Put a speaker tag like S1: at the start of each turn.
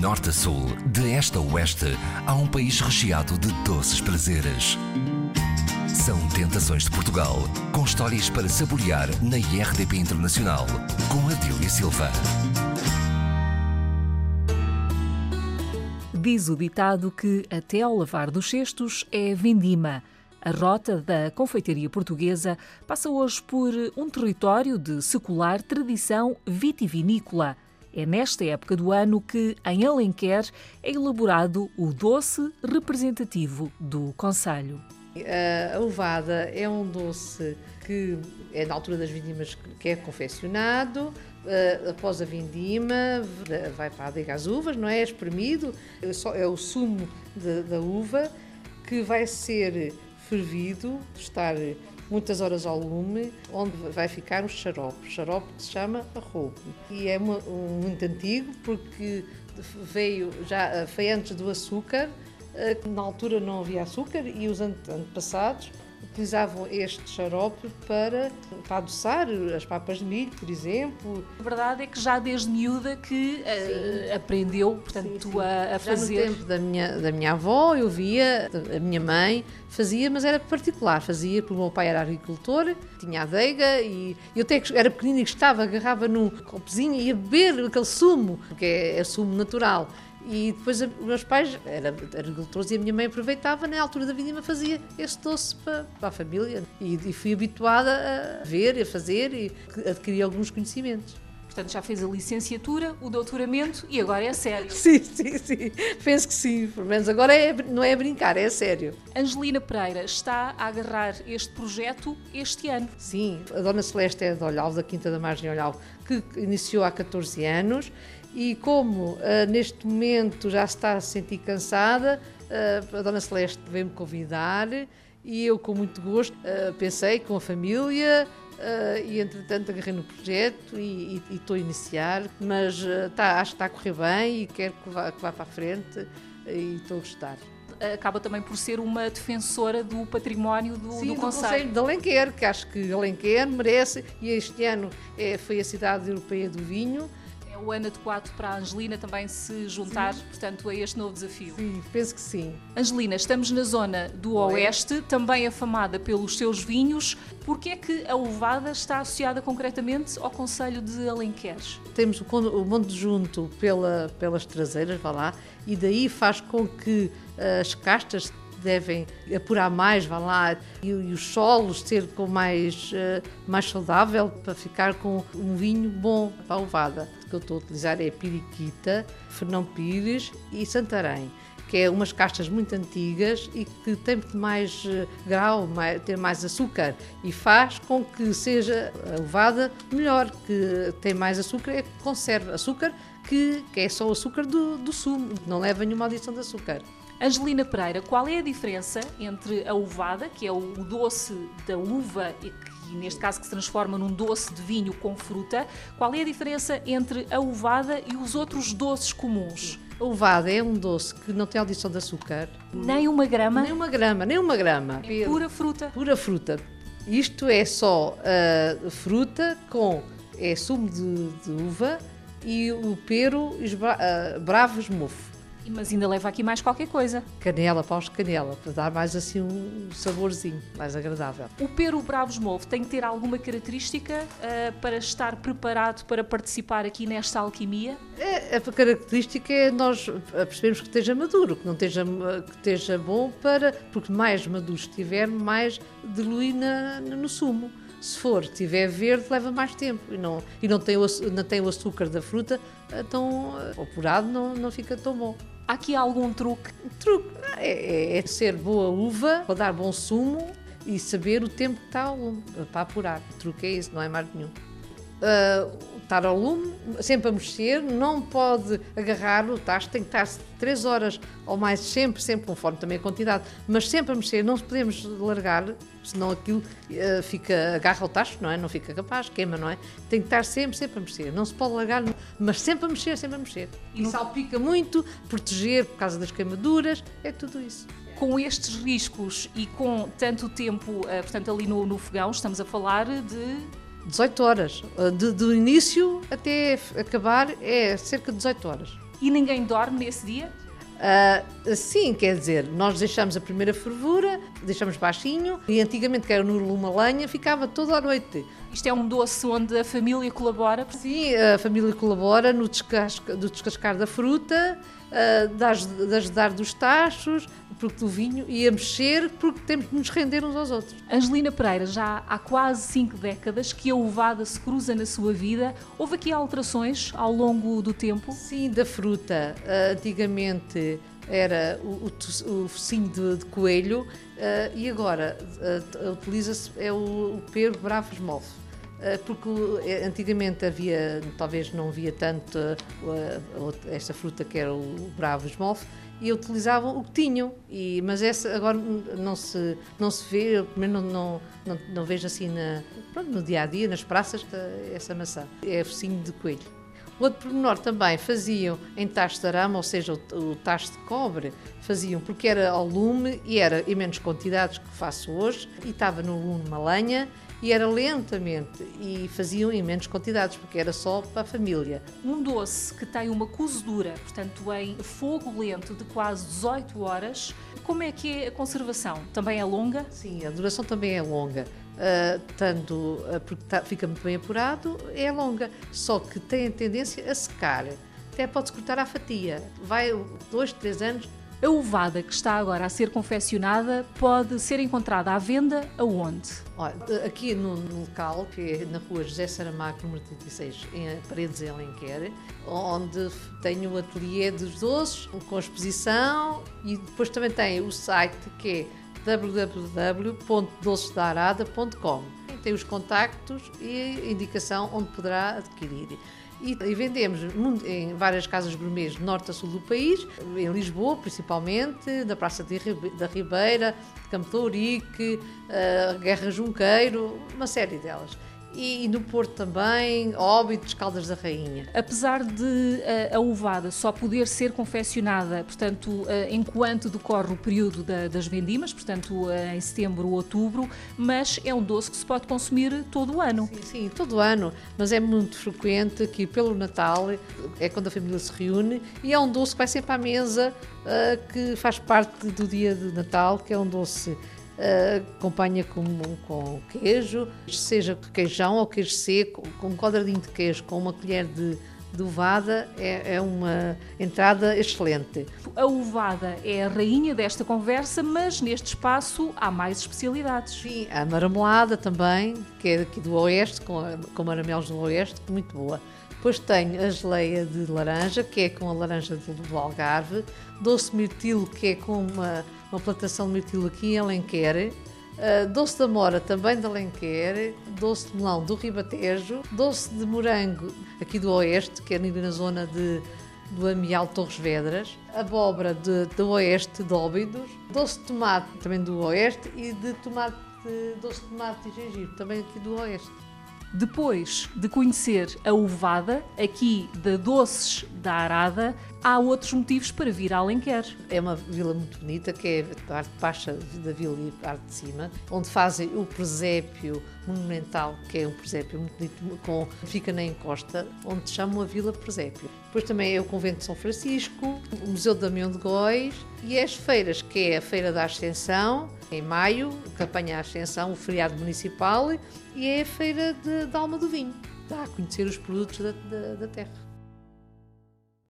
S1: norte a sul, de este a oeste, há um país recheado de doces prazeres. São Tentações de Portugal, com histórias para saborear na IRDP Internacional, com Adília Silva.
S2: Diz o ditado que até ao lavar dos cestos é vindima. A rota da confeitaria portuguesa passa hoje por um território de secular tradição vitivinícola. É nesta época do ano que, em Alenquer, é elaborado o doce representativo do Conselho.
S3: A ovada é um doce que é na altura das vindimas que é confeccionado, após a vindima vai para a adega às uvas, não é? Espremido, é o sumo da uva que vai ser fervido, estar muitas horas ao lume, onde vai ficar o xarope, xarope que se chama arrobo. E é muito antigo porque veio já foi antes do açúcar, eh, na altura não havia açúcar e os antepassados utilizavam este xarope para, para adoçar as papas de milho, por exemplo.
S2: A verdade é que já desde miúda que uh, aprendeu, portanto, sim, sim. A, a, fazer.
S3: Já no tempo da minha, da minha avó, eu via, a minha mãe fazia, mas era particular, fazia porque o meu pai era agricultor, tinha adega e eu até era pequenina e gostava, agarrava num copozinho e ia beber aquele sumo, porque é, é sumo natural. E depois os meus pais eram agricultores e a minha mãe aproveitava, na altura da vindima fazia esse doce para, para a família. E, e, fui habituada a ver, a fazer e adquirir alguns conhecimentos.
S2: Portanto, já fez a licenciatura, o doutoramento e agora é sério.
S3: Sim, sim, sim. Penso que sim. Pelo menos agora é, não é brincar, é sério.
S2: Angelina Pereira está a agarrar este projeto este ano.
S3: Sim, a Dona Celeste é de Olhal, da Quinta da Margem Olhal, que iniciou há 14 anos e como uh, neste momento já está a se sentir cansada, uh, a Dona Celeste veio-me convidar e eu, com muito gosto, uh, pensei com a família e, entretanto, agarrei no projeto e, estou a iniciar, mas tá, acho que está a correr bem e quero que vá, que vá para a frente e estou a gostar
S2: acaba também por ser uma defensora do património do,
S3: Sim,
S2: do,
S3: do
S2: Conselho.
S3: Conselho de Alenquer, que acho que Alenquer merece, e este ano é, foi a cidade europeia do vinho,
S2: o ano adequado para a Angelina também se juntar,
S3: sim.
S2: portanto, a este novo desafio.
S3: Sim, penso que sim.
S2: Angelina, estamos na zona do Oeste, Oeste também afamada pelos seus vinhos. Por que é que a Ovada está associada concretamente ao Conselho de Alenqueres?
S3: Temos o Monte Junto pela, pelas traseiras, vá lá, e daí faz com que eh, as castas devem apurar mais, vá lá, e, e os solos ser com mais, uh, mais saudável para ficar com um vinho bom para a ovada. Que eu estou a utilizar é Piriquita, Fernão Pires e Santarém que é umas castas muito antigas e que tem mais uh, grau, mais, tem mais açúcar e faz com que seja a ovada melhor, que tem mais açúcar, é que conserva açúcar que, que é só o açúcar do, do sumo, não leva nenhuma adição de açúcar.
S2: Angelina Pereira, qual é a diferença entre a uvada, que é o doce da uva e que neste caso que se transforma num doce de vinho com fruta, qual é a diferença entre a uvada e os outros doces comuns?
S3: A uvada é um doce que não tem adição de açúcar.
S2: Nem uma grama?
S3: Nem uma grama, nem uma grama.
S2: É pura fruta?
S3: Pura fruta. Isto é só uh, fruta com é sumo de, de, uva e o pero uh, bravos mofo.
S2: Mas ainda leva aqui mais qualquer coisa.
S3: Canela, paus de canela, para dar mais assim um saborzinho, mais agradável.
S2: O peru Bravos Movo tem que ter alguma característica uh, para estar preparado para participar aqui nesta alquimia?
S3: É, a característica é nós percebemos que esteja maduro, que não esteja, que esteja bom para, porque mais maduro estiver, mais dilui na, no sumo. Se for, tiver verde, leva mais tempo e não, e não, tem, o, não tem o açúcar da fruta, então o apurado não, não fica tão bom.
S2: Há aqui algum truque?
S3: Truque é, é, é ser boa uva, para dar bom sumo e saber o tempo que está para apurar. O truque é isso, não é mais nenhum. Uh, estar ao lume, sempre a mexer, não pode agarrar o tacho, tem que estar 3 horas ou mais, sempre, sempre, conforme também a quantidade, mas sempre a mexer, não podemos largar, senão aquilo uh, fica, agarra o tacho, não é? Não fica capaz, queima, não é? Tem que estar sempre, sempre a mexer, não se pode largar, mas sempre a mexer, sempre a mexer. E não... salpica muito, proteger por causa das queimaduras, é tudo isso
S2: com estes riscos e com tanto tempo, eh, portanto, ali no, no fogão, estamos a falar de
S3: 18 horas. De, do início até acabar é cerca de 18 horas.
S2: E ninguém dorme nesse dia?
S3: Uh, sim, quer dizer, nós deixamos a primeira fervura, deixamos baixinho e antigamente, que era no lume lenha, ficava toda a noite.
S2: Isto é um doce onde a família colabora?
S3: Sim, a família colabora no descascar, descascar da fruta, uh, de ajudar dos tachos, porque do vinho e a mexer, porque temos de nos render uns aos outros.
S2: Angelina Pereira, já há quase cinco décadas que a ovada se cruza na sua vida. Houve aqui alterações ao longo do tempo?
S3: Sim, da fruta. Uh, antigamente era o, o, o focinho de, de coelho uh, e agora uh, utiliza-se é o, o pero bravo esmolfe porque antigamente havia, talvez não havia tanto esta fruta que era o bravo esmolfe, e utilizavam o que tinham. E, mas essa agora não se, não se vê, eu primeiro não, não, não, não vejo assim na, pronto, no dia a dia, nas praças, essa maçã. É focinho de coelho. O outro pormenor também faziam em tacho de arame, ou seja, o, o tacho de cobre, faziam porque era ao lume e era em menos quantidades que faço hoje, e estava no lume uma lenha e era lentamente e faziam em menos quantidades porque era só para a família.
S2: Um doce que tem uma cozedura, portanto em fogo lento de quase 18 horas, como é que é a conservação? Também é longa?
S3: Sim, a duração também é longa. Uh, tanto uh, porque tá, fica muito bem apurado, é longa, só que tem a tendência a secar. Até pode-se cortar à fatia. Vai dois, três anos,
S2: a ovada que está agora a ser confeccionada pode ser encontrada à venda aonde?
S3: Olha, aqui no, no, local, que é na rua José Saramago, número 36, em Paredes, em Alenquer, onde tenho o ateliê dos doces, com exposição, e depois também tem o site que é www.docesdarada.com. Tem os contactos e a indicação onde poderá adquirir e, vendemos em várias casas gourmets de norte a sul do país, em Lisboa principalmente, na Praça da Ribeira, Campo de Ourique, uh, Guerra Junqueiro, uma série delas e, no Porto também, Óbidos, Caldas da Rainha.
S2: Apesar de uh, a ovada só poder ser confeccionada, portanto, uh, enquanto decorre o período da, das vendimas, portanto, uh, em setembro ou outubro, mas é um doce que se pode consumir todo o ano.
S3: Sim, sim, todo o ano, mas é muito frequente que pelo Natal é quando a família se reúne e é um doce que vai sempre à mesa, que faz parte do dia de Natal, que é um doce acompanha com, com queijo, seja queijão ou queijo seco, com um quadradinho de queijo, com uma colher de, de ovada, é, é, uma entrada excelente.
S2: A ovada é a rainha desta conversa, mas neste espaço há mais especialidades.
S3: Sim, a marmelada também, que é aqui do Oeste, com, com maramelos do Oeste, muito boa. Depois tenho a geleia de laranja, que é com a laranja do Algarve, doce mirtilo, que é com uma uma plantação de mirtilo aqui em Alenquer, uh, doce de amora também de Alenquer, doce de melão do Ribatejo, doce de morango aqui do Oeste, que é na zona de, do Amial Torres Vedras, abóbora de, do Oeste de Óbidos, doce de tomate também do Oeste e de tomate, doce de tomate e gengibre também aqui do Oeste.
S2: Depois de conhecer a ovada, aqui da Doces da Arada, há outros motivos para vir a Alenquer.
S3: É uma vila muito bonita, que é a parte baixa da vila e a parte de cima, onde fazem o presépio monumental, que é um presépio muito bonito, com, fica na encosta, onde chamam a Vila Presépio. Depois também é o Convento de São Francisco, o Museu de Damião de Góis e as feiras, que é a Feira da Ascensão, em maio, que apanha a Ascensão, o feriado municipal, e é a Feira de Alma do Vinho. Dá a conhecer os produtos da, da, da terra.